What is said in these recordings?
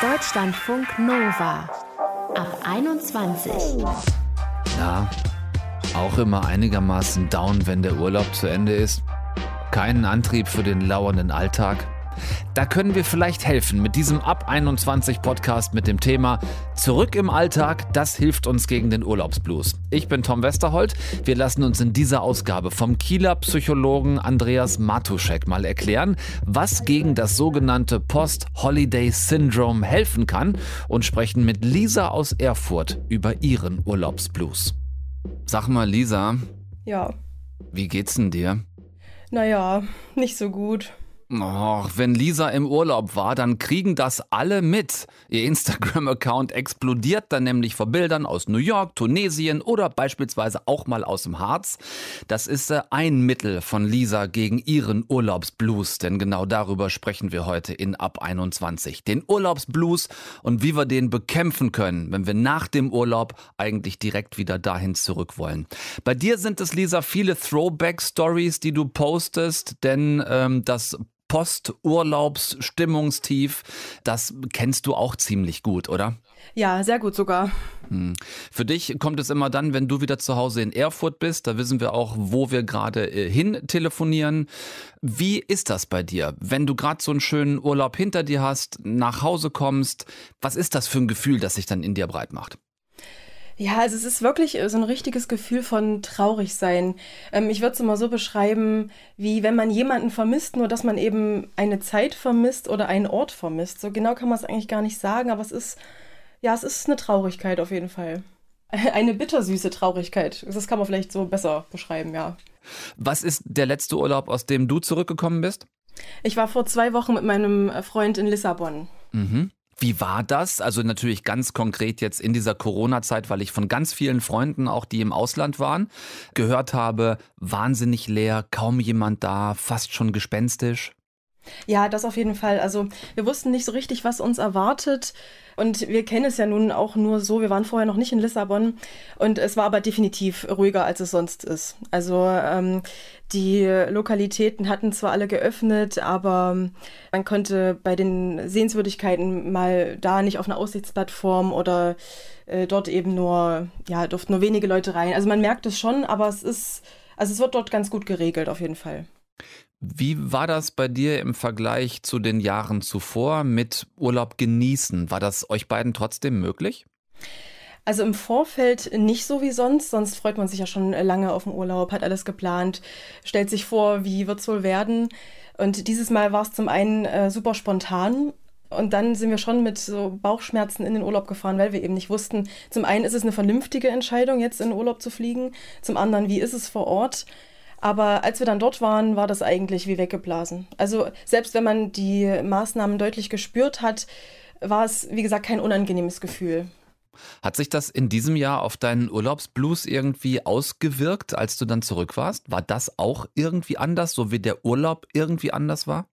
Deutschlandfunk Nova ab 21. Ja, auch immer einigermaßen down, wenn der Urlaub zu Ende ist. Keinen Antrieb für den lauernden Alltag. Da können wir vielleicht helfen mit diesem Ab 21 Podcast mit dem Thema Zurück im Alltag, das hilft uns gegen den Urlaubsblues. Ich bin Tom Westerholt. Wir lassen uns in dieser Ausgabe vom Kieler Psychologen Andreas Matuschek mal erklären, was gegen das sogenannte Post-Holiday Syndrome helfen kann und sprechen mit Lisa aus Erfurt über ihren Urlaubsblues. Sag mal, Lisa. Ja. Wie geht's denn dir? Naja, nicht so gut. Och, wenn Lisa im Urlaub war, dann kriegen das alle mit. Ihr Instagram-Account explodiert dann nämlich vor Bildern aus New York, Tunesien oder beispielsweise auch mal aus dem Harz. Das ist äh, ein Mittel von Lisa gegen ihren Urlaubsblues, denn genau darüber sprechen wir heute in Ab 21. Den Urlaubsblues und wie wir den bekämpfen können, wenn wir nach dem Urlaub eigentlich direkt wieder dahin zurück wollen. Bei dir sind es, Lisa, viele Throwback-Stories, die du postest, denn ähm, das Posturlaubsstimmungstief, das kennst du auch ziemlich gut, oder? Ja, sehr gut sogar. Hm. Für dich kommt es immer dann, wenn du wieder zu Hause in Erfurt bist. Da wissen wir auch, wo wir gerade äh, hin telefonieren. Wie ist das bei dir, wenn du gerade so einen schönen Urlaub hinter dir hast, nach Hause kommst? Was ist das für ein Gefühl, das sich dann in dir breit macht? Ja, also es ist wirklich äh, so ein richtiges Gefühl von traurig sein. Ähm, ich würde es immer so beschreiben, wie wenn man jemanden vermisst, nur dass man eben eine Zeit vermisst oder einen Ort vermisst. So genau kann man es eigentlich gar nicht sagen, aber es ist, ja, es ist eine Traurigkeit auf jeden Fall. Eine bittersüße Traurigkeit. Das kann man vielleicht so besser beschreiben, ja. Was ist der letzte Urlaub, aus dem du zurückgekommen bist? Ich war vor zwei Wochen mit meinem Freund in Lissabon. Mhm. Wie war das? Also natürlich ganz konkret jetzt in dieser Corona-Zeit, weil ich von ganz vielen Freunden, auch die im Ausland waren, gehört habe, wahnsinnig leer, kaum jemand da, fast schon gespenstisch. Ja, das auf jeden Fall. Also wir wussten nicht so richtig, was uns erwartet. Und wir kennen es ja nun auch nur so. Wir waren vorher noch nicht in Lissabon. Und es war aber definitiv ruhiger, als es sonst ist. Also ähm, die Lokalitäten hatten zwar alle geöffnet, aber man konnte bei den Sehenswürdigkeiten mal da nicht auf einer Aussichtsplattform oder äh, dort eben nur, ja, durften nur wenige Leute rein. Also man merkt es schon, aber es ist, also es wird dort ganz gut geregelt auf jeden Fall. Wie war das bei dir im Vergleich zu den Jahren zuvor mit Urlaub genießen? War das euch beiden trotzdem möglich? Also im Vorfeld nicht so wie sonst, sonst freut man sich ja schon lange auf den Urlaub, hat alles geplant, stellt sich vor, wie wird es wohl werden. Und dieses Mal war es zum einen äh, super spontan und dann sind wir schon mit so Bauchschmerzen in den Urlaub gefahren, weil wir eben nicht wussten, zum einen ist es eine vernünftige Entscheidung, jetzt in den Urlaub zu fliegen, zum anderen, wie ist es vor Ort. Aber als wir dann dort waren, war das eigentlich wie weggeblasen. Also selbst wenn man die Maßnahmen deutlich gespürt hat, war es, wie gesagt, kein unangenehmes Gefühl. Hat sich das in diesem Jahr auf deinen Urlaubsblues irgendwie ausgewirkt, als du dann zurück warst? War das auch irgendwie anders, so wie der Urlaub irgendwie anders war?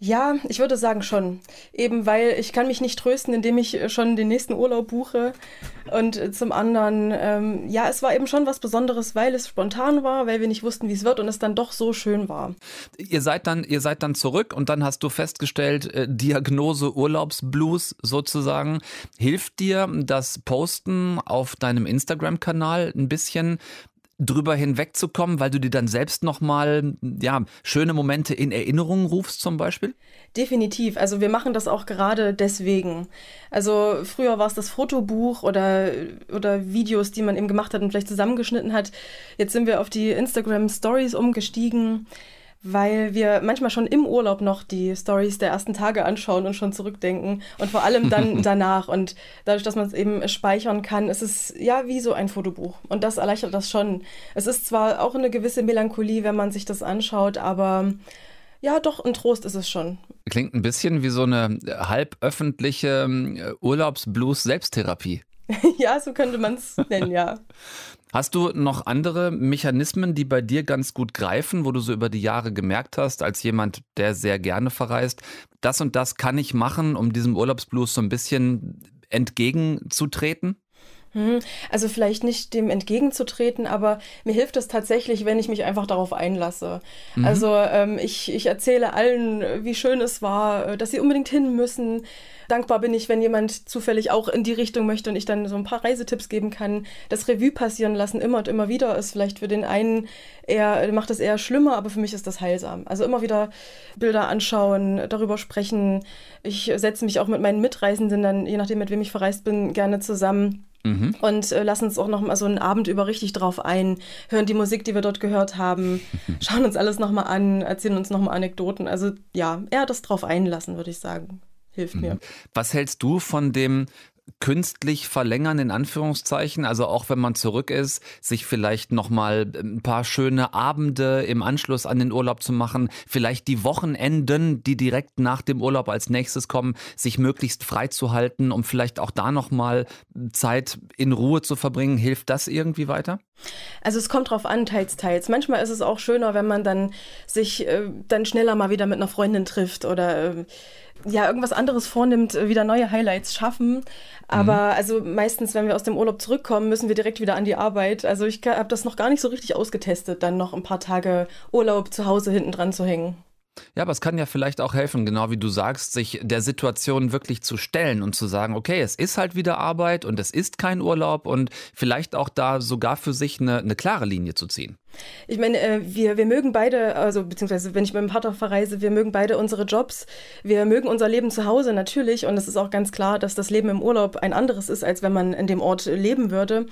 Ja, ich würde sagen schon. Eben weil ich kann mich nicht trösten, indem ich schon den nächsten Urlaub buche. Und zum anderen, ähm, ja, es war eben schon was Besonderes, weil es spontan war, weil wir nicht wussten, wie es wird und es dann doch so schön war. Ihr seid dann, ihr seid dann zurück und dann hast du festgestellt, äh, Diagnose Urlaubsblues sozusagen. Hilft dir das Posten auf deinem Instagram-Kanal ein bisschen drüber hinwegzukommen, weil du dir dann selbst nochmal ja, schöne Momente in Erinnerung rufst zum Beispiel? Definitiv. Also wir machen das auch gerade deswegen. Also früher war es das Fotobuch oder, oder Videos, die man eben gemacht hat und vielleicht zusammengeschnitten hat. Jetzt sind wir auf die Instagram Stories umgestiegen weil wir manchmal schon im Urlaub noch die Stories der ersten Tage anschauen und schon zurückdenken und vor allem dann danach. Und dadurch, dass man es eben speichern kann, ist es ja wie so ein Fotobuch. Und das erleichtert das schon. Es ist zwar auch eine gewisse Melancholie, wenn man sich das anschaut, aber ja, doch, ein Trost ist es schon. Klingt ein bisschen wie so eine halböffentliche äh, Urlaubsblues-Selbsttherapie. ja, so könnte man es nennen, ja. Hast du noch andere Mechanismen, die bei dir ganz gut greifen, wo du so über die Jahre gemerkt hast, als jemand, der sehr gerne verreist, das und das kann ich machen, um diesem Urlaubsblues so ein bisschen entgegenzutreten? Hm, also vielleicht nicht dem entgegenzutreten, aber mir hilft es tatsächlich, wenn ich mich einfach darauf einlasse. Mhm. Also ähm, ich, ich erzähle allen, wie schön es war, dass sie unbedingt hin müssen. Dankbar bin ich, wenn jemand zufällig auch in die Richtung möchte und ich dann so ein paar Reisetipps geben kann. Das Revue passieren lassen immer und immer wieder ist vielleicht für den einen eher, macht es eher schlimmer, aber für mich ist das heilsam. Also immer wieder Bilder anschauen, darüber sprechen. Ich setze mich auch mit meinen Mitreisenden dann, je nachdem, mit wem ich verreist bin, gerne zusammen Mhm. Und äh, lassen uns auch noch mal so einen Abend über richtig drauf ein, hören die Musik, die wir dort gehört haben, schauen uns alles noch mal an, erzählen uns noch mal Anekdoten. Also ja, eher das drauf einlassen, würde ich sagen. Hilft mhm. mir. Was hältst du von dem künstlich verlängern, in Anführungszeichen. Also auch wenn man zurück ist, sich vielleicht nochmal ein paar schöne Abende im Anschluss an den Urlaub zu machen, vielleicht die Wochenenden, die direkt nach dem Urlaub als nächstes kommen, sich möglichst frei zu halten, um vielleicht auch da nochmal Zeit in Ruhe zu verbringen. Hilft das irgendwie weiter? Also es kommt drauf an, teils, teils. Manchmal ist es auch schöner, wenn man dann sich äh, dann schneller mal wieder mit einer Freundin trifft oder äh, ja, irgendwas anderes vornimmt, äh, wieder neue Highlights schaffen. Aber mhm. also meistens, wenn wir aus dem Urlaub zurückkommen, müssen wir direkt wieder an die Arbeit. Also ich habe das noch gar nicht so richtig ausgetestet, dann noch ein paar Tage Urlaub zu Hause hinten dran zu hängen. Ja, aber es kann ja vielleicht auch helfen, genau wie du sagst, sich der Situation wirklich zu stellen und zu sagen, okay, es ist halt wieder Arbeit und es ist kein Urlaub und vielleicht auch da sogar für sich eine, eine klare Linie zu ziehen. Ich meine, äh, wir, wir mögen beide, also beziehungsweise wenn ich mit dem Partner verreise, wir mögen beide unsere Jobs, wir mögen unser Leben zu Hause natürlich und es ist auch ganz klar, dass das Leben im Urlaub ein anderes ist, als wenn man in dem Ort leben würde.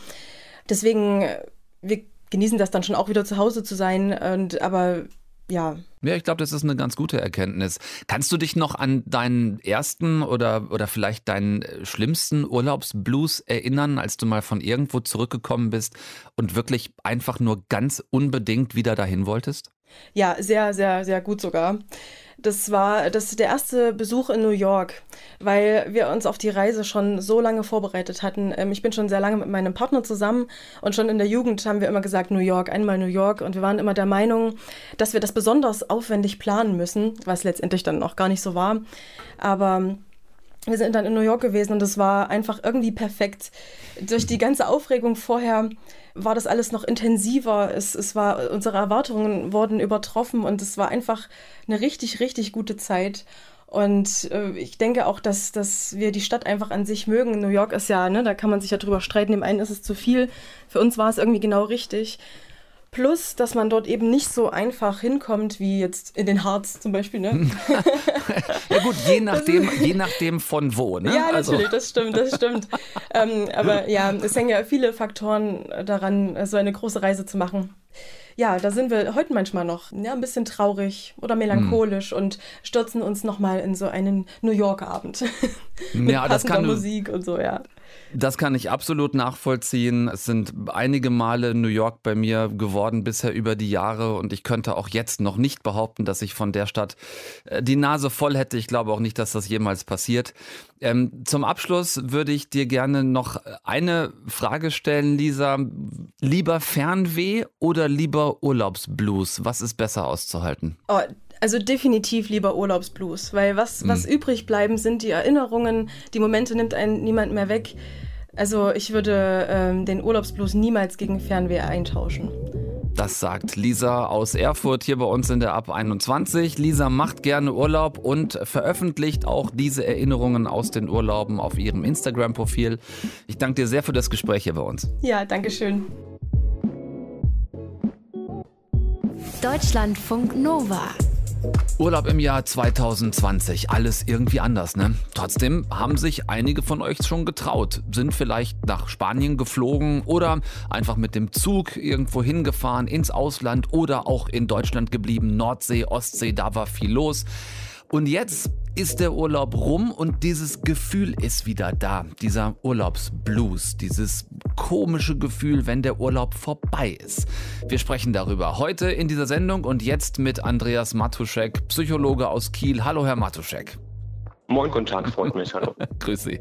Deswegen, äh, wir genießen das dann schon auch wieder zu Hause zu sein, und, aber ja. Ja, ich glaube, das ist eine ganz gute Erkenntnis. Kannst du dich noch an deinen ersten oder, oder vielleicht deinen äh, schlimmsten Urlaubsblues erinnern, als du mal von irgendwo zurückgekommen bist und wirklich einfach nur ganz unbedingt wieder dahin wolltest? Ja, sehr, sehr, sehr gut sogar. Das war das der erste Besuch in New York, weil wir uns auf die Reise schon so lange vorbereitet hatten. Ähm, ich bin schon sehr lange mit meinem Partner zusammen und schon in der Jugend haben wir immer gesagt New York, einmal New York und wir waren immer der Meinung, dass wir das besonders aufwendig planen müssen, was letztendlich dann auch gar nicht so war. Aber wir sind dann in New York gewesen und es war einfach irgendwie perfekt. Durch die ganze Aufregung vorher war das alles noch intensiver. Es, es war, unsere Erwartungen wurden übertroffen und es war einfach eine richtig, richtig gute Zeit. Und äh, ich denke auch, dass, dass wir die Stadt einfach an sich mögen. New York ist ja, ne, da kann man sich ja drüber streiten. Dem einen ist es zu viel. Für uns war es irgendwie genau richtig. Plus, dass man dort eben nicht so einfach hinkommt wie jetzt in den Harz zum Beispiel. Ne? ja gut, je nachdem, je nachdem von wo. Ne? Ja, also. natürlich, das stimmt, das stimmt. ähm, aber ja, es hängen ja viele Faktoren daran, so eine große Reise zu machen. Ja, da sind wir heute manchmal noch ja, ein bisschen traurig oder melancholisch hm. und stürzen uns nochmal in so einen New York-Abend. mit ja, das kann Musik und so, ja. Das kann ich absolut nachvollziehen. Es sind einige Male New York bei mir geworden bisher über die Jahre und ich könnte auch jetzt noch nicht behaupten, dass ich von der Stadt äh, die Nase voll hätte. Ich glaube auch nicht, dass das jemals passiert. Ähm, zum Abschluss würde ich dir gerne noch eine Frage stellen, Lisa. Lieber Fernweh oder lieber Urlaubsblues? Was ist besser auszuhalten? Oh, also definitiv lieber Urlaubsblues, weil was, was mhm. übrig bleiben, sind die Erinnerungen, die Momente nimmt einen niemand mehr weg. Also ich würde ähm, den Urlaubsblues niemals gegen Fernweh eintauschen. Das sagt Lisa aus Erfurt hier bei uns in der Ab 21. Lisa macht gerne Urlaub und veröffentlicht auch diese Erinnerungen aus den Urlauben auf ihrem Instagram-Profil. Ich danke dir sehr für das Gespräch hier bei uns. Ja, danke schön. Deutschlandfunk Nova. Urlaub im Jahr 2020, alles irgendwie anders, ne? Trotzdem haben sich einige von euch schon getraut, sind vielleicht nach Spanien geflogen oder einfach mit dem Zug irgendwo hingefahren ins Ausland oder auch in Deutschland geblieben, Nordsee, Ostsee, da war viel los. Und jetzt ist der Urlaub rum und dieses Gefühl ist wieder da. Dieser Urlaubsblues, dieses komische Gefühl, wenn der Urlaub vorbei ist. Wir sprechen darüber heute in dieser Sendung und jetzt mit Andreas Matuschek, Psychologe aus Kiel. Hallo, Herr Matuschek. Moin, guten Tag, freut mich, hallo. Grüß Sie.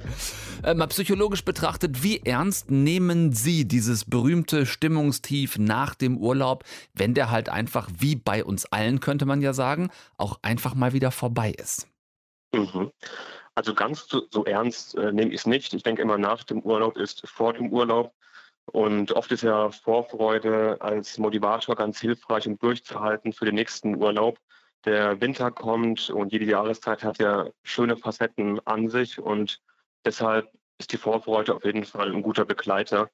Äh, mal psychologisch betrachtet, wie ernst nehmen Sie dieses berühmte Stimmungstief nach dem Urlaub, wenn der halt einfach, wie bei uns allen könnte man ja sagen, auch einfach mal wieder vorbei ist? Mhm. Also ganz so, so ernst äh, nehme ich es nicht. Ich denke immer, nach dem Urlaub ist vor dem Urlaub. Und oft ist ja Vorfreude als Motivator ganz hilfreich, um durchzuhalten für den nächsten Urlaub. Der Winter kommt und jede Jahreszeit hat ja schöne Facetten an sich und deshalb ist die Vorfreude auf jeden Fall ein guter Begleiter.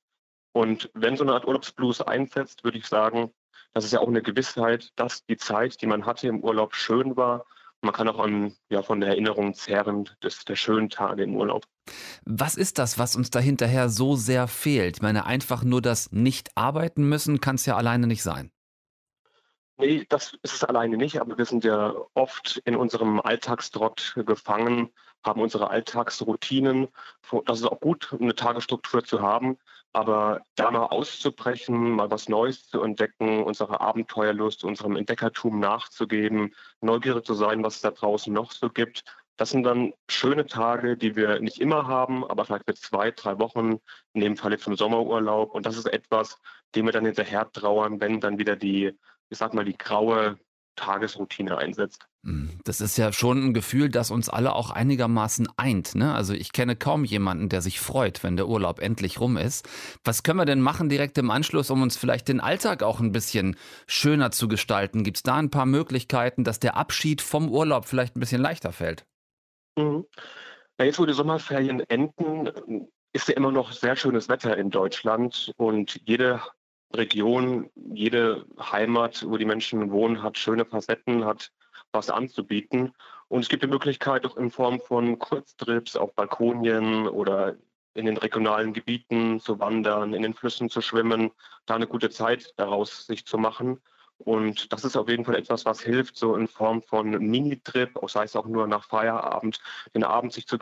Und wenn so eine Art Urlaubsblues einsetzt, würde ich sagen, das ist ja auch eine Gewissheit, dass die Zeit, die man hatte im Urlaub, schön war. Man kann auch an, ja, von der Erinnerung zehren des, der schönen Tage im Urlaub. Was ist das, was uns da hinterher so sehr fehlt? Ich meine, einfach nur das Nicht-Arbeiten müssen kann es ja alleine nicht sein. Nee, das ist es alleine nicht, aber wir sind ja oft in unserem Alltagstrott gefangen, haben unsere Alltagsroutinen. Das ist auch gut, eine Tagesstruktur zu haben, aber da mal auszubrechen, mal was Neues zu entdecken, unserer Abenteuerlust, unserem Entdeckertum nachzugeben, neugierig zu sein, was es da draußen noch so gibt, das sind dann schöne Tage, die wir nicht immer haben, aber vielleicht für zwei, drei Wochen, in dem Falle zum Sommerurlaub. Und das ist etwas, dem wir dann hinterher trauern, wenn dann wieder die ich sag mal, die graue Tagesroutine einsetzt. Hm, das ist ja schon ein Gefühl, das uns alle auch einigermaßen eint. Ne? Also ich kenne kaum jemanden, der sich freut, wenn der Urlaub endlich rum ist. Was können wir denn machen direkt im Anschluss, um uns vielleicht den Alltag auch ein bisschen schöner zu gestalten? Gibt es da ein paar Möglichkeiten, dass der Abschied vom Urlaub vielleicht ein bisschen leichter fällt? Mhm. Na, jetzt, wo die Sommerferien enden, ist ja immer noch sehr schönes Wetter in Deutschland und jede Region, jede Heimat, wo die Menschen wohnen, hat schöne Facetten, hat was anzubieten. Und es gibt die Möglichkeit, auch in Form von Kurztrips auf Balkonien oder in den regionalen Gebieten zu wandern, in den Flüssen zu schwimmen, da eine gute Zeit daraus sich zu machen. Und das ist auf jeden Fall etwas, was hilft, so in Form von Mini-Trip, sei es auch nur nach Feierabend, den Abend sich zu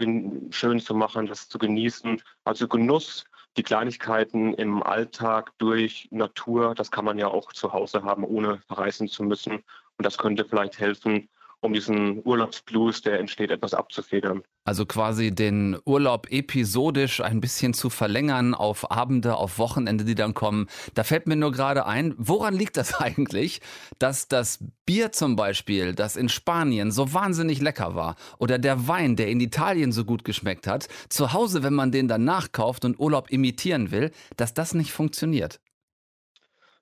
schön zu machen, das zu genießen. Also Genuss die Kleinigkeiten im Alltag durch Natur, das kann man ja auch zu Hause haben, ohne verreisen zu müssen. Und das könnte vielleicht helfen, um diesen Urlaubsblues, der entsteht, etwas abzufedern. Also quasi den Urlaub episodisch ein bisschen zu verlängern auf Abende, auf Wochenende, die dann kommen. Da fällt mir nur gerade ein, woran liegt das eigentlich, dass das Bier zum Beispiel, das in Spanien so wahnsinnig lecker war, oder der Wein, der in Italien so gut geschmeckt hat, zu Hause, wenn man den dann nachkauft und Urlaub imitieren will, dass das nicht funktioniert?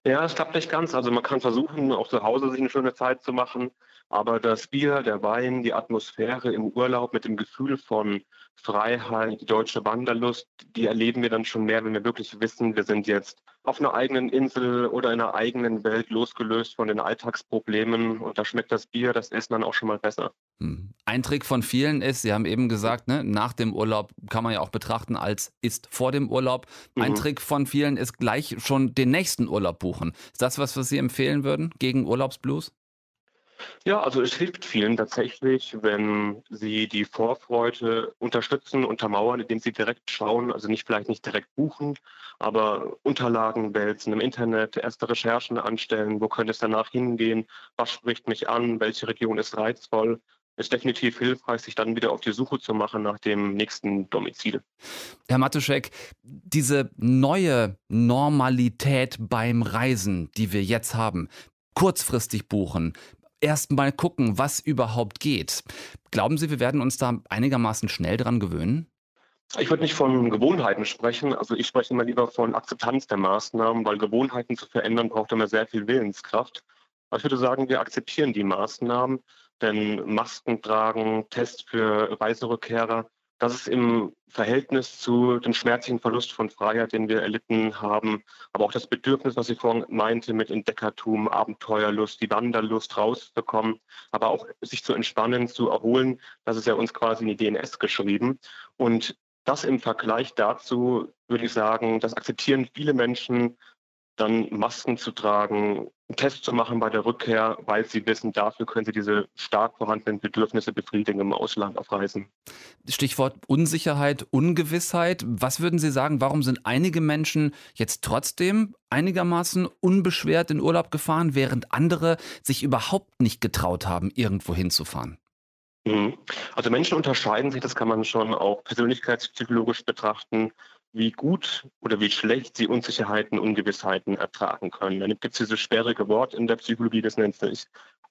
Ja, es klappt nicht ganz. Also man kann versuchen, auch zu Hause sich eine schöne Zeit zu machen. Aber das Bier, der Wein, die Atmosphäre im Urlaub mit dem Gefühl von Freiheit, die deutsche Wanderlust, die erleben wir dann schon mehr, wenn wir wirklich wissen, wir sind jetzt auf einer eigenen Insel oder in einer eigenen Welt losgelöst von den Alltagsproblemen. Und da schmeckt das Bier, das Essen dann auch schon mal besser. Hm. Ein Trick von vielen ist, Sie haben eben gesagt, ne, nach dem Urlaub kann man ja auch betrachten als ist vor dem Urlaub. Ein mhm. Trick von vielen ist gleich schon den nächsten Urlaub buchen. Ist das was, was Sie empfehlen würden gegen Urlaubsblues? Ja, also es hilft vielen tatsächlich, wenn sie die Vorfreude unterstützen, untermauern, indem sie direkt schauen, also nicht vielleicht nicht direkt buchen, aber Unterlagen wälzen im Internet, erste Recherchen anstellen, wo könnte es danach hingehen, was spricht mich an, welche Region ist reizvoll. Ist definitiv hilfreich, sich dann wieder auf die Suche zu machen nach dem nächsten Domizil. Herr Matuschek, diese neue Normalität beim Reisen, die wir jetzt haben, kurzfristig buchen, erst mal gucken, was überhaupt geht. Glauben Sie, wir werden uns da einigermaßen schnell dran gewöhnen? Ich würde nicht von Gewohnheiten sprechen. Also ich spreche immer lieber von Akzeptanz der Maßnahmen, weil Gewohnheiten zu verändern braucht immer sehr viel Willenskraft. Aber ich würde sagen, wir akzeptieren die Maßnahmen, denn Masken tragen, Test für Reiserückkehrer, das ist im Verhältnis zu dem schmerzlichen Verlust von Freiheit, den wir erlitten haben, aber auch das Bedürfnis, was ich vorhin meinte, mit Entdeckertum, Abenteuerlust, die Wanderlust rauszukommen, aber auch sich zu entspannen, zu erholen, das ist ja uns quasi in die DNS geschrieben. Und das im Vergleich dazu würde ich sagen, das akzeptieren viele Menschen, dann Masken zu tragen, einen Test zu machen bei der Rückkehr, weil sie wissen, dafür können sie diese stark vorhandenen Bedürfnisse befriedigen im Ausland auf Reisen. Stichwort Unsicherheit, Ungewissheit. Was würden Sie sagen, warum sind einige Menschen jetzt trotzdem einigermaßen unbeschwert in Urlaub gefahren, während andere sich überhaupt nicht getraut haben, irgendwo hinzufahren? Mhm. Also Menschen unterscheiden sich, das kann man schon auch persönlichkeitspsychologisch betrachten, wie gut oder wie schlecht sie Unsicherheiten, Ungewissheiten ertragen können. Dann gibt es dieses sperrige Wort in der Psychologie, das nennt sich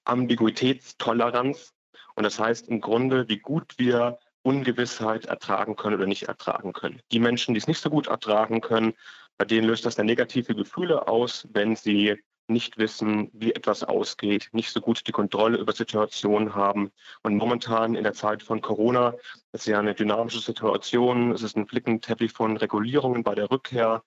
Ambiguitätstoleranz. Und das heißt im Grunde, wie gut wir Ungewissheit ertragen können oder nicht ertragen können. Die Menschen, die es nicht so gut ertragen können, bei denen löst das dann negative Gefühle aus, wenn sie nicht wissen, wie etwas ausgeht, nicht so gut die Kontrolle über Situationen haben. Und momentan in der Zeit von Corona, ist ja eine dynamische Situation, es ist ein Flickenteppich von Regulierungen bei der Rückkehr.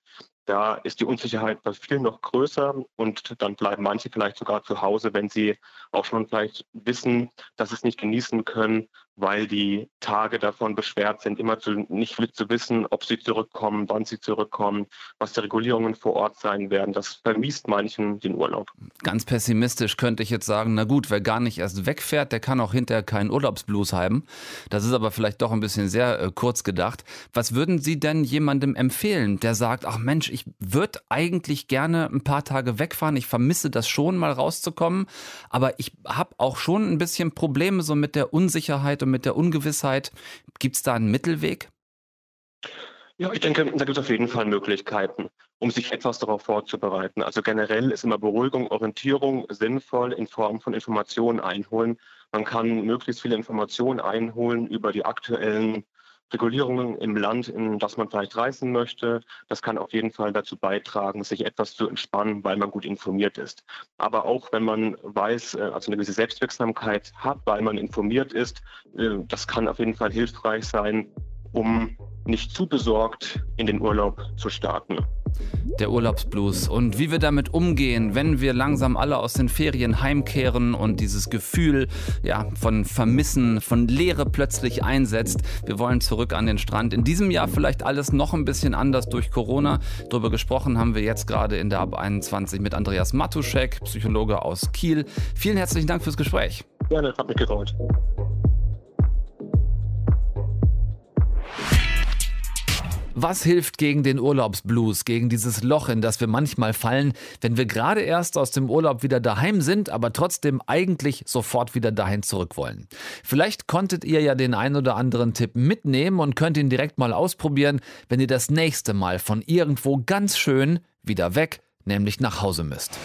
Da ist die Unsicherheit bei vielen noch größer und dann bleiben manche vielleicht sogar zu Hause, wenn sie auch schon vielleicht wissen, dass sie es nicht genießen können, weil die Tage davon beschwert sind, immer zu, nicht zu wissen, ob sie zurückkommen, wann sie zurückkommen, was die Regulierungen vor Ort sein werden. Das vermiest manchen den Urlaub. Ganz pessimistisch könnte ich jetzt sagen, na gut, wer gar nicht erst wegfährt, der kann auch hinterher keinen Urlaubsblues haben. Das ist aber vielleicht doch ein bisschen sehr äh, kurz gedacht. Was würden Sie denn jemandem empfehlen, der sagt, ach Mensch, ich würde eigentlich gerne ein paar Tage wegfahren, ich vermisse das schon, mal rauszukommen, aber ich habe auch schon ein bisschen Probleme so mit der Unsicherheit und mit der Ungewissheit. Gibt es da einen Mittelweg? Ja, ich denke, da gibt es auf jeden Fall Möglichkeiten, um sich etwas darauf vorzubereiten. Also generell ist immer Beruhigung, Orientierung sinnvoll in Form von Informationen einholen. Man kann möglichst viele Informationen einholen über die aktuellen Regulierungen im Land, in das man vielleicht reisen möchte. Das kann auf jeden Fall dazu beitragen, sich etwas zu entspannen, weil man gut informiert ist. Aber auch wenn man weiß, äh, also eine gewisse Selbstwirksamkeit hat, weil man informiert ist, äh, das kann auf jeden Fall hilfreich sein, um nicht zu besorgt in den Urlaub zu starten. Der Urlaubsblues und wie wir damit umgehen, wenn wir langsam alle aus den Ferien heimkehren und dieses Gefühl ja, von Vermissen, von Leere plötzlich einsetzt. Wir wollen zurück an den Strand. In diesem Jahr vielleicht alles noch ein bisschen anders durch Corona. Darüber gesprochen haben wir jetzt gerade in der Ab 21 mit Andreas Matuschek, Psychologe aus Kiel. Vielen herzlichen Dank fürs Gespräch. Gerne, hat mich gefreut. Was hilft gegen den Urlaubsblues, gegen dieses Loch, in das wir manchmal fallen, wenn wir gerade erst aus dem Urlaub wieder daheim sind, aber trotzdem eigentlich sofort wieder dahin zurück wollen? Vielleicht konntet ihr ja den ein oder anderen Tipp mitnehmen und könnt ihn direkt mal ausprobieren, wenn ihr das nächste Mal von irgendwo ganz schön wieder weg, nämlich nach Hause müsst.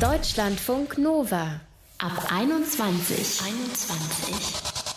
Deutschlandfunk Nova ab 21. 21.